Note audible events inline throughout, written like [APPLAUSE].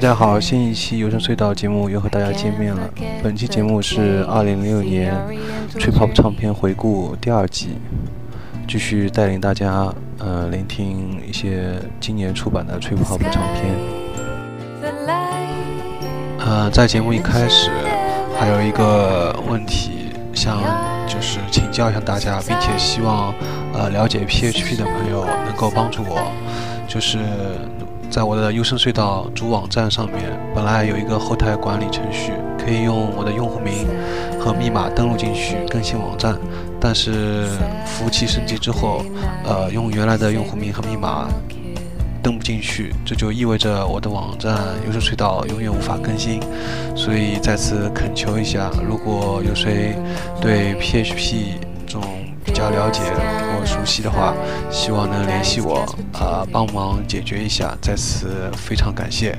家好，新一期游声隧道节目又和大家见面了。本期节目是二零零六年 Trip Hop 唱片回顾第二季，继续带领大家呃聆听一些今年出版的 Trip Hop 唱片。呃，在节目一开始，还有一个问题想就是请教一下大家，并且希望呃了解 PHP 的朋友能够帮助我，就是在我的优生隧道主网站上面，本来有一个后台管理程序，可以用我的用户名和密码登录进去更新网站，但是服务器升级之后，呃，用原来的用户名和密码登不进去，这就意味着我的网站优生隧道永远无法更新，所以在此恳求一下，如果有谁对 PHP 这种较了解或熟悉的话，希望能联系我，啊、帮忙解决一下，在此非常感谢。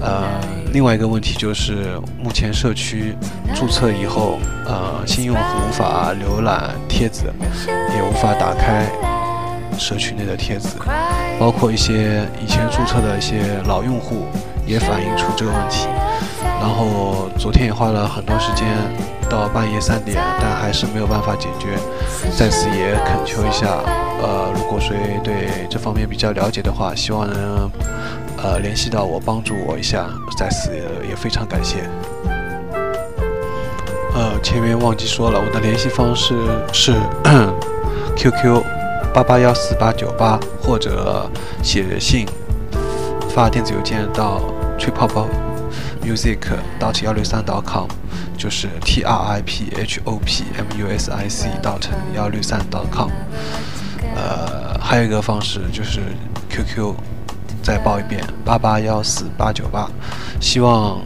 呃，另外一个问题就是，目前社区注册以后，呃，新用户无法浏览帖子，也无法打开社区内的帖子。包括一些以前注册的一些老用户也反映出这个问题，然后昨天也花了很多时间，到半夜三点，但还是没有办法解决。在此也恳求一下，呃，如果谁对这方面比较了解的话，希望能呃联系到我，帮助我一下，在此也非常感谢。呃，前面忘记说了，我的联系方式是 [COUGHS] QQ 八八幺四八九八，或者写信发电子邮件到吹泡泡 music dot 幺六三 dot com，就是 T R I P H O P M U S I C dot 幺六三 dot com。呃，还有一个方式就是 QQ，再报一遍八八幺四八九八，希望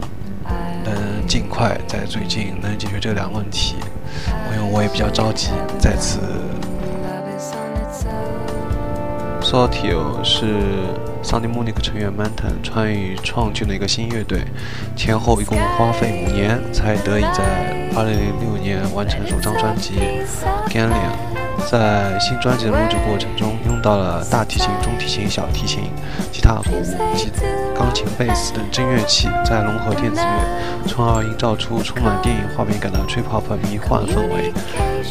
能尽快在最近能解决这两个问题，因为我也比较着急，在此 Sortio 是 Sunday Munich 成员 Manton 参与创建的一个新乐队，前后一共花费五年，才得以在2006年完成首张专辑《Galleon》。在新专辑的录制过程中，用到了大提琴、中提琴、小提琴、吉他、鼓、吉钢琴、贝斯等真乐器，再融合电子乐，从而营造出充满电影画面感的 trip hop 迷幻氛围。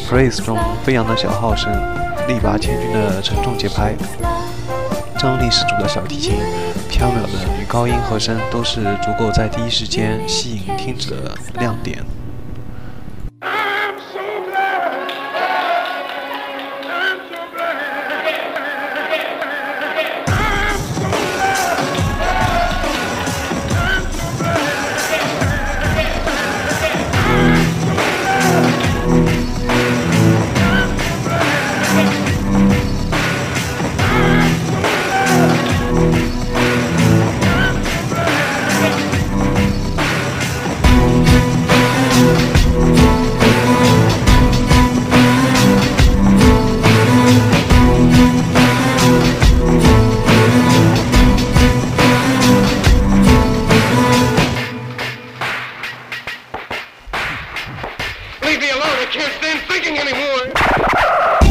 Praise 中飞扬的小号声，力拔千钧的沉重节拍，张力十足的小提琴，飘渺的女高音和声，都是足够在第一时间吸引听者的亮点。I can't stand thinking anymore.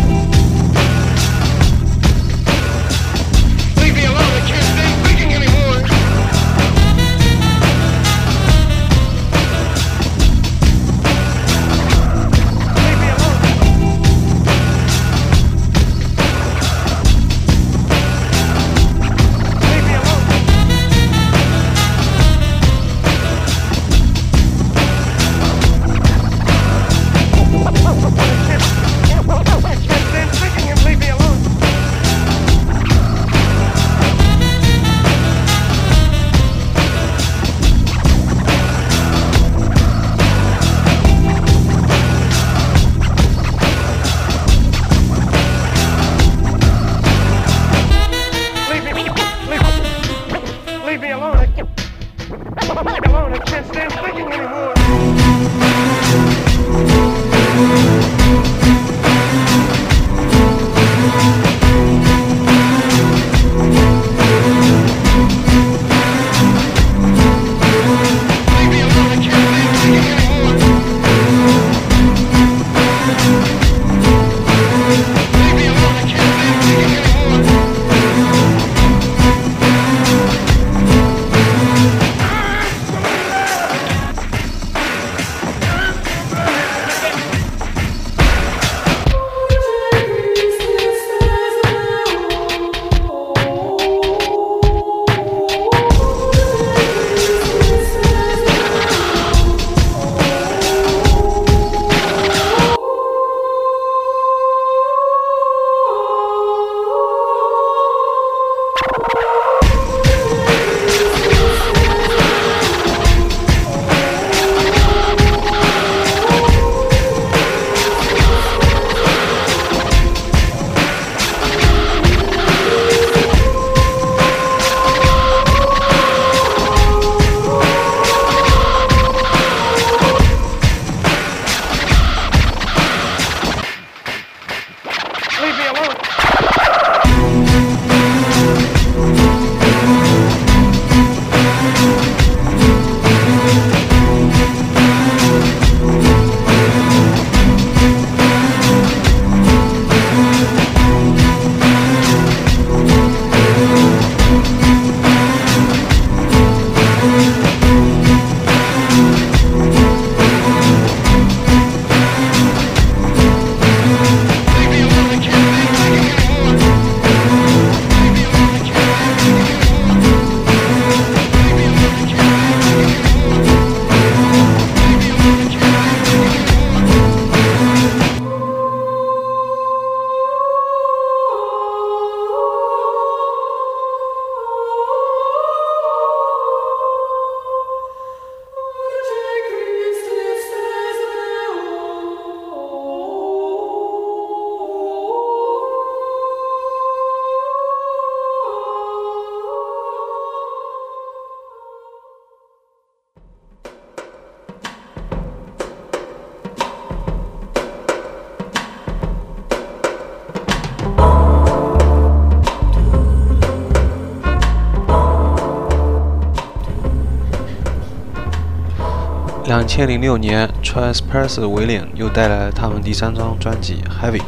千零六年，Transpress 威廉又带来了他们第三张专辑《Heavy》。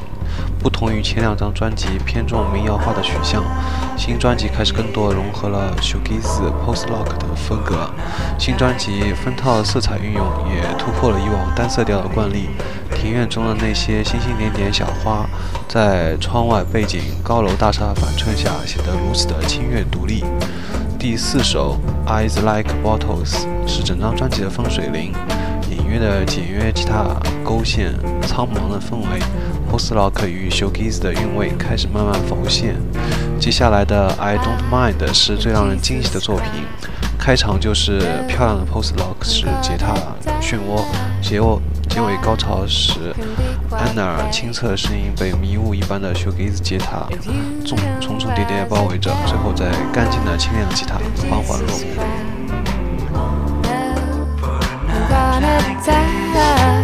不同于前两张专辑偏重民谣化的取向，新专辑开始更多融合了 shoegaze、post rock 的风格。新专辑分套色彩运用也突破了以往单色调的惯例。庭院中的那些星星点点小花，在窗外背景高楼大厦反衬下，显得如此的清越独立。第四首《Eyes Like Bottles》是整张专辑的分水岭。的简约吉他勾线，苍茫的氛围，post rock 与 shoegaze 的韵味开始慢慢浮现。接下来的 I Don't Mind 是最让人惊喜的作品，开场就是漂亮的 post rock 式吉他漩涡，结尾结尾高潮时，安娜清澈的声音被迷雾一般的 shoegaze 吉他重重重叠叠包围着，最后在干净的清亮吉他缓缓落幕。在。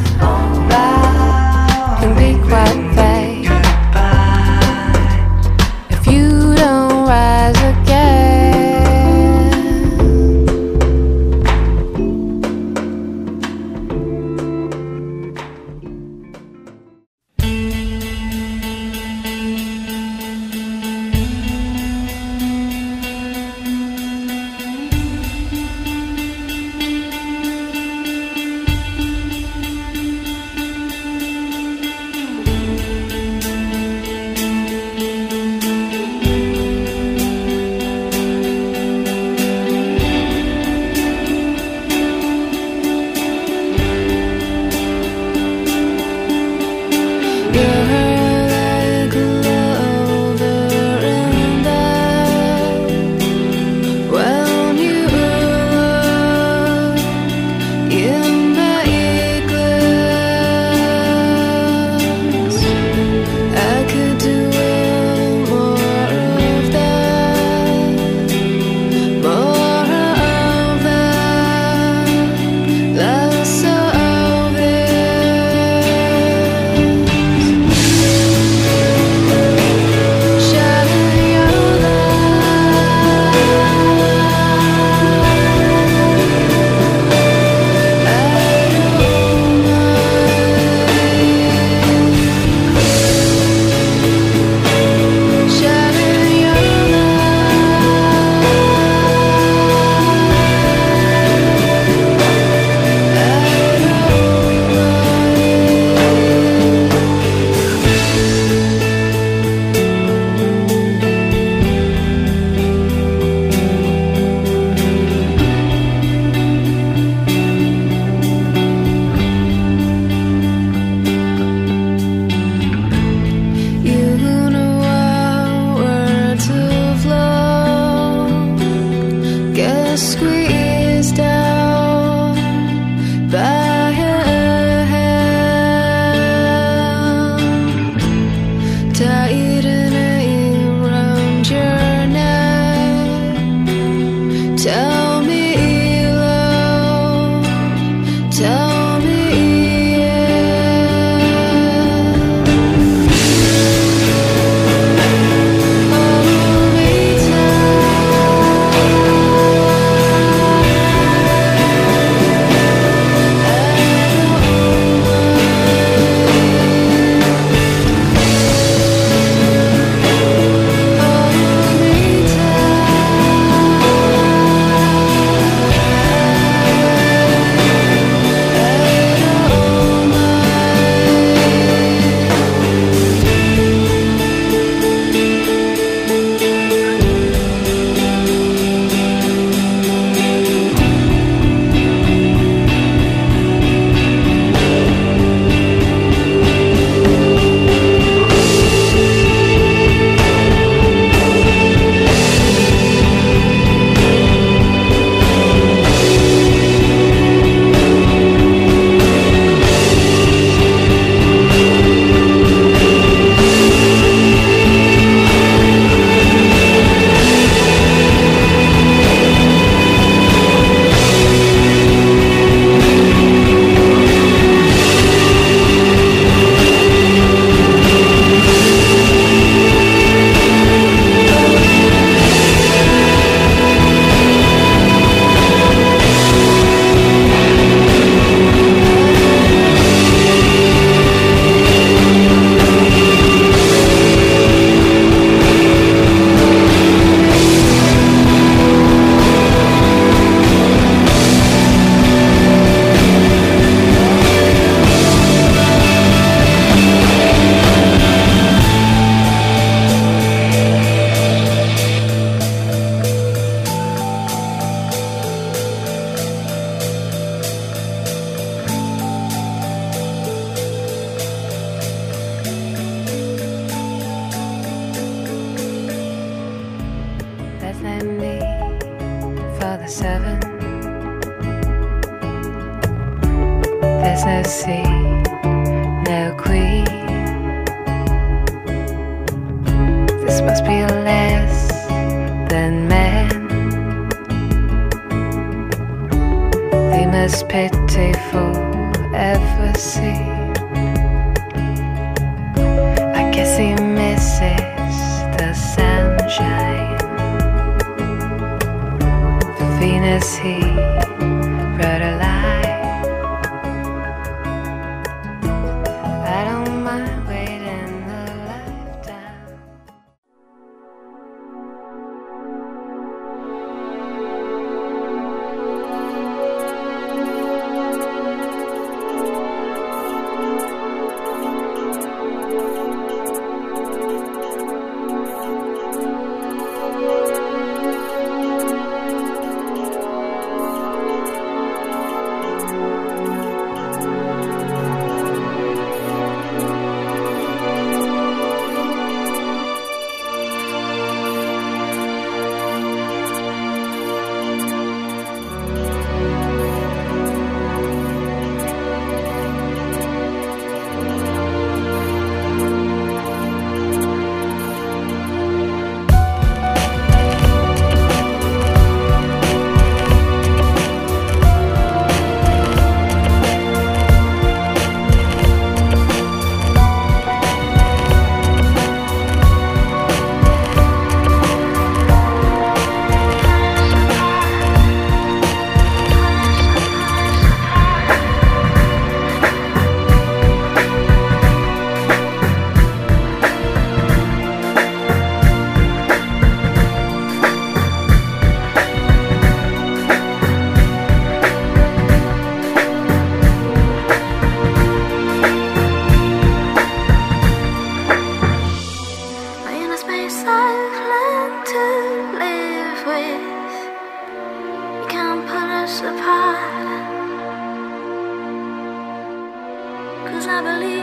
I believe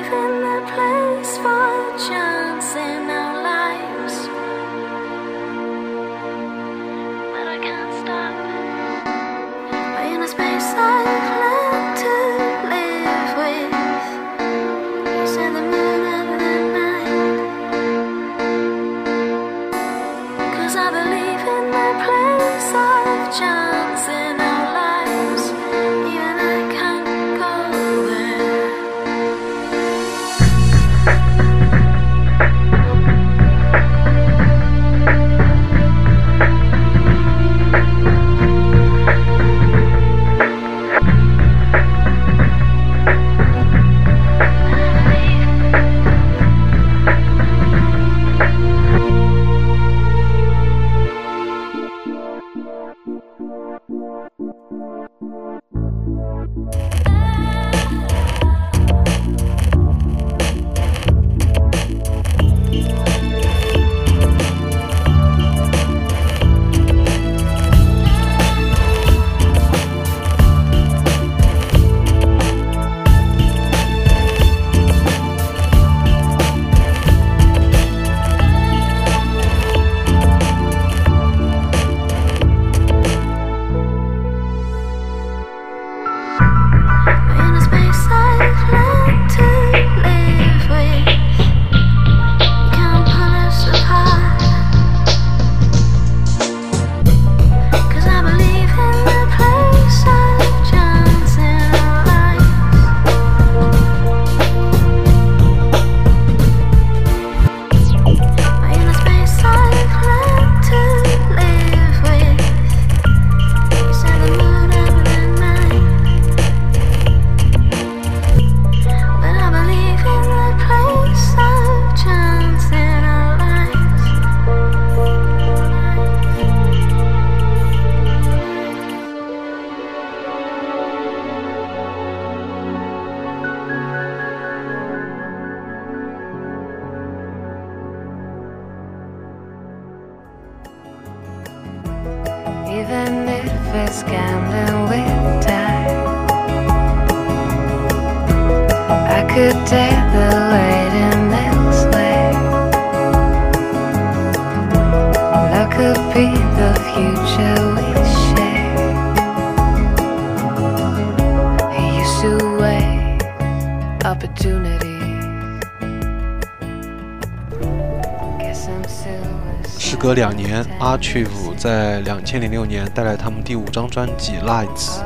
，Archive 在两千零六年带来他们第五张专辑《Lights》，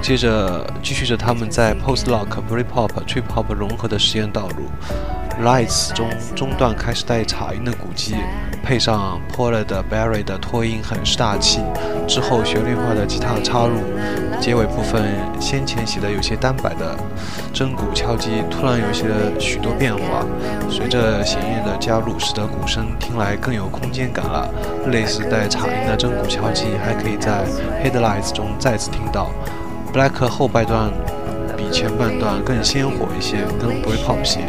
接着继续着他们在 Post Rock、b r e p o p、Trip Hop 融合的实验道路。《Lights》中中段开始带茶音的古迹，配上 Paul 的 Barry 的拖音，很是大气。之后旋律化的吉他插入，结尾部分先前写的有些单摆的真鼓敲击，突然有些许多变化。随着弦乐的加入，使得鼓声听来更有空间感了。类似带镲音的真鼓敲击，还可以在《Headlights》中再次听到。Black 后半段比前半段更鲜活一些，跟 Britpop 些。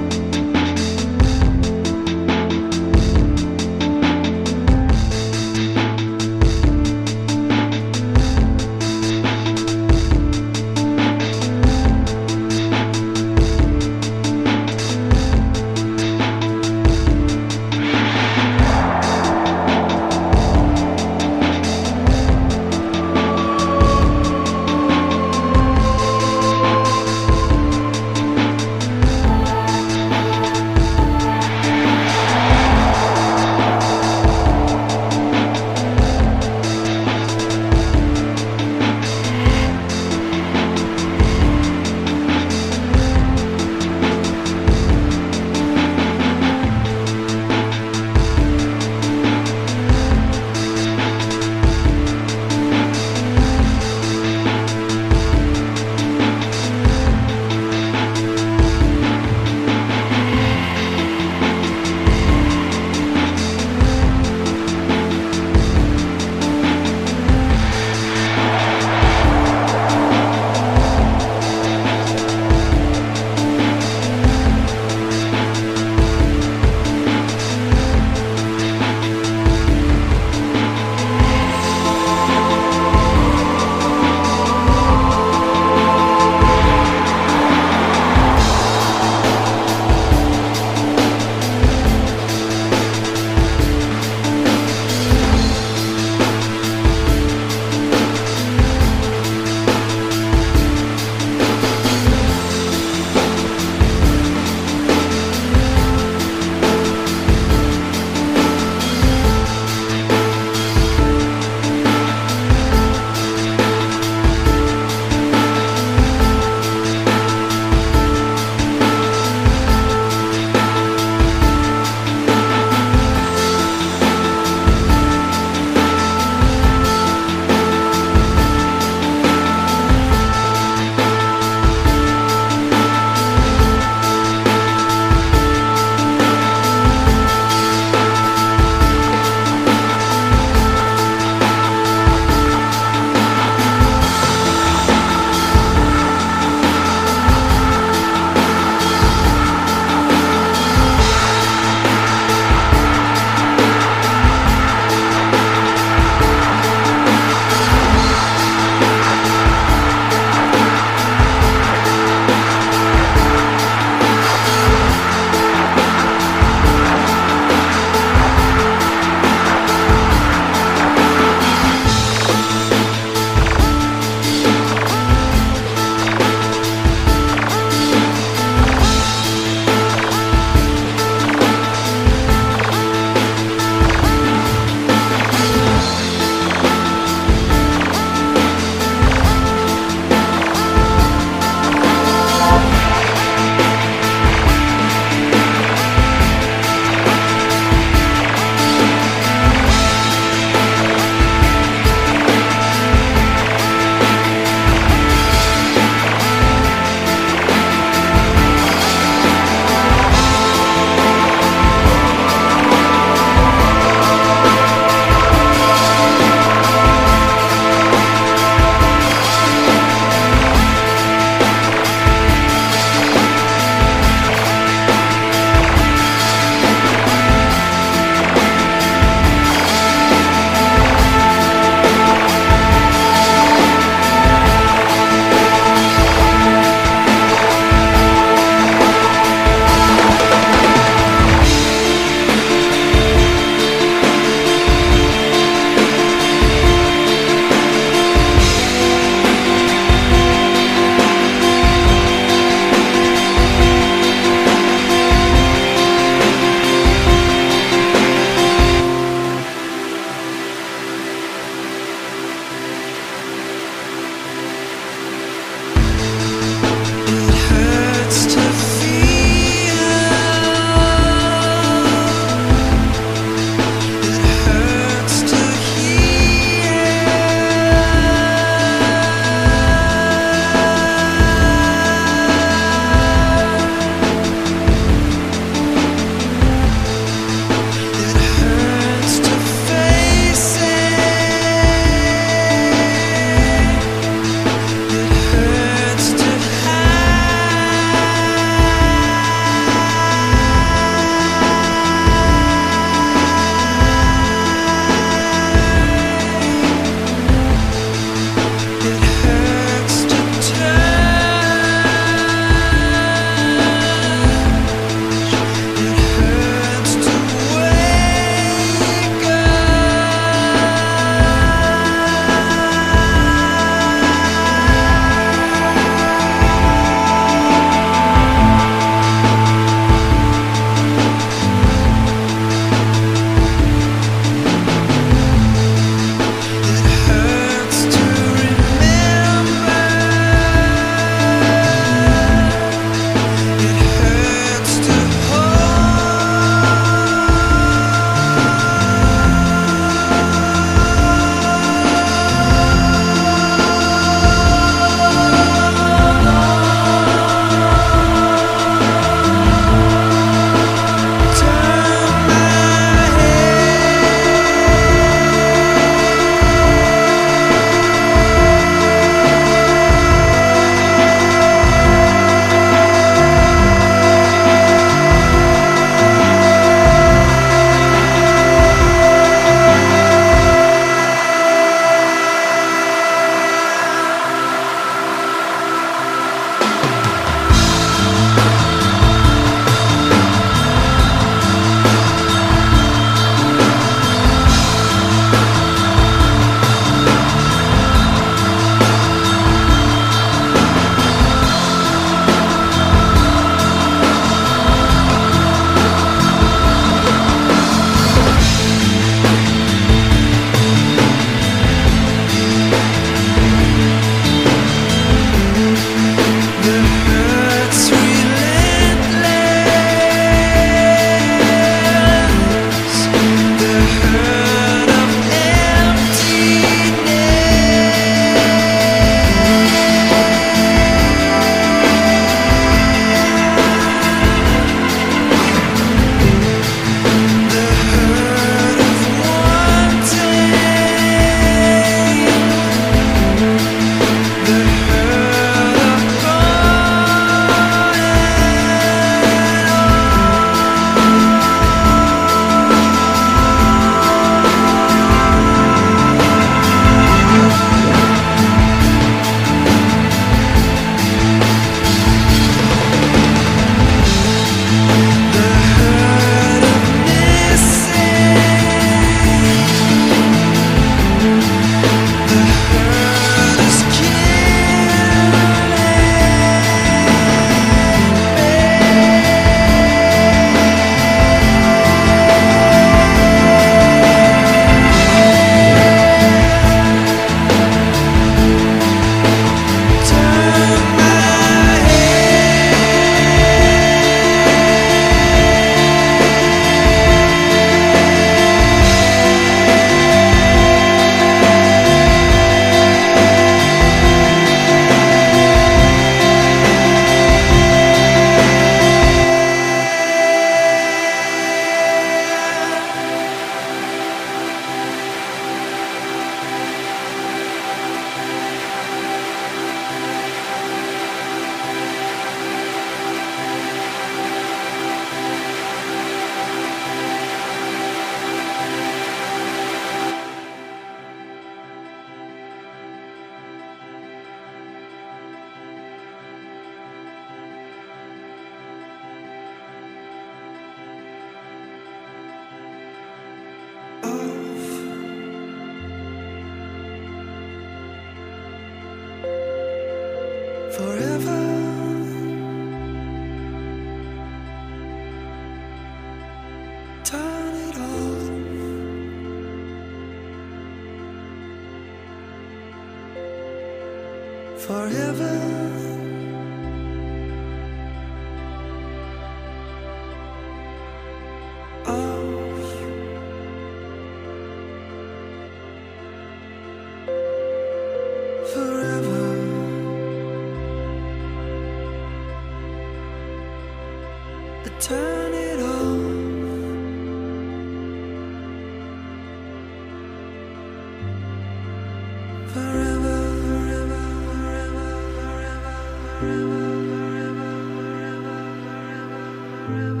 Forever,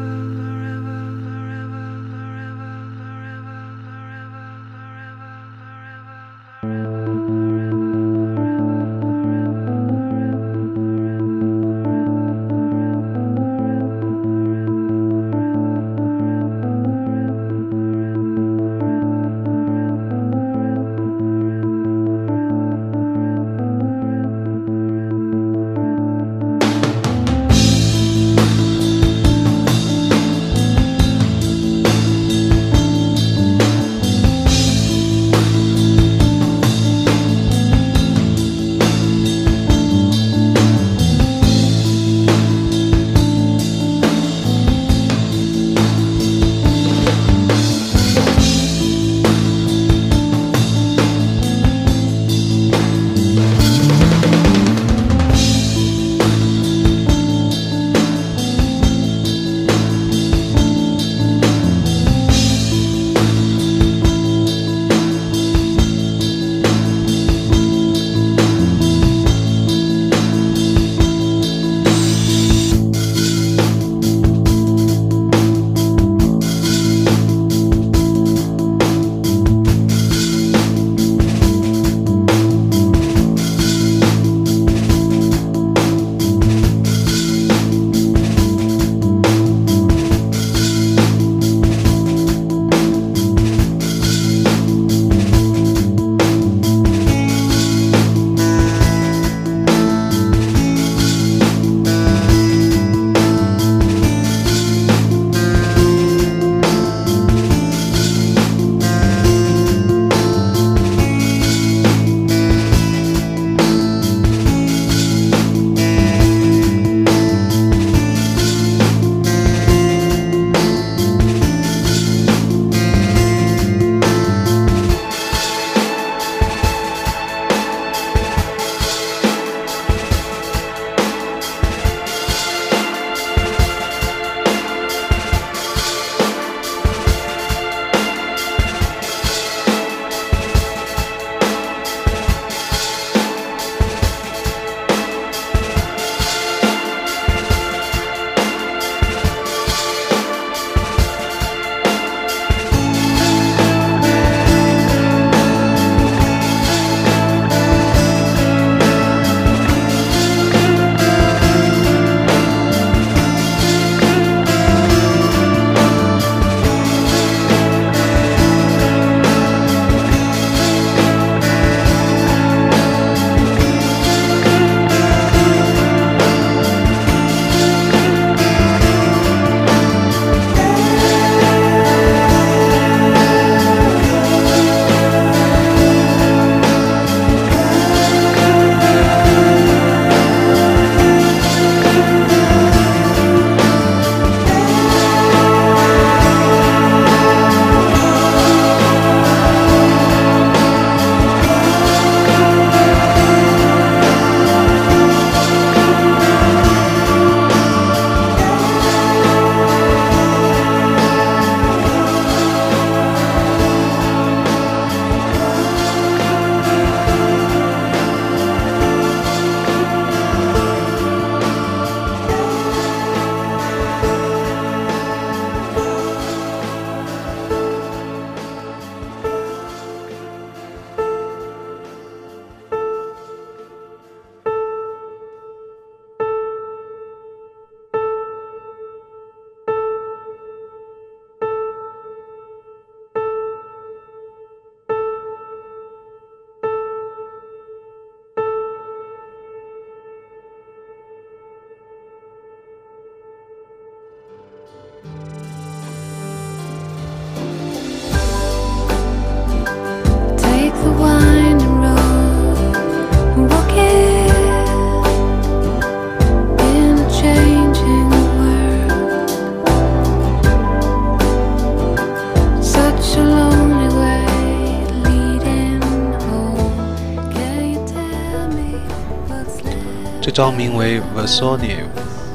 张名为《Versoni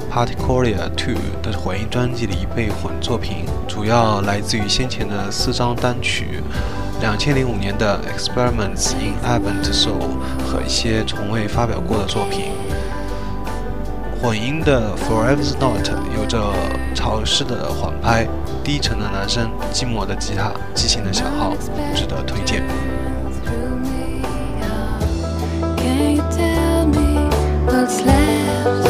Particolia 2》的混音专辑里被混作品，主要来自于先前的四张单曲。两千零五年的《Experiments in Avant Soul》和一些从未发表过的作品。混音的《Forever's Not》有着潮湿的缓拍、低沉的男声、寂寞的吉他、激情的小号，值得推荐。What's left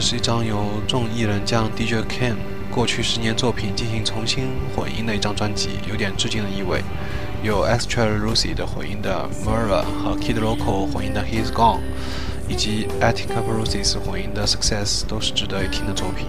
是一张由众艺人将 DJ Ken 过去十年作品进行重新混音的一张专辑，有点致敬的意味。有 Extra Lucy 的混音的 Murra 和 Kid Local 混音的 He's Gone，以及 Attica Bruises 混音的 Success，都是值得一听的作品。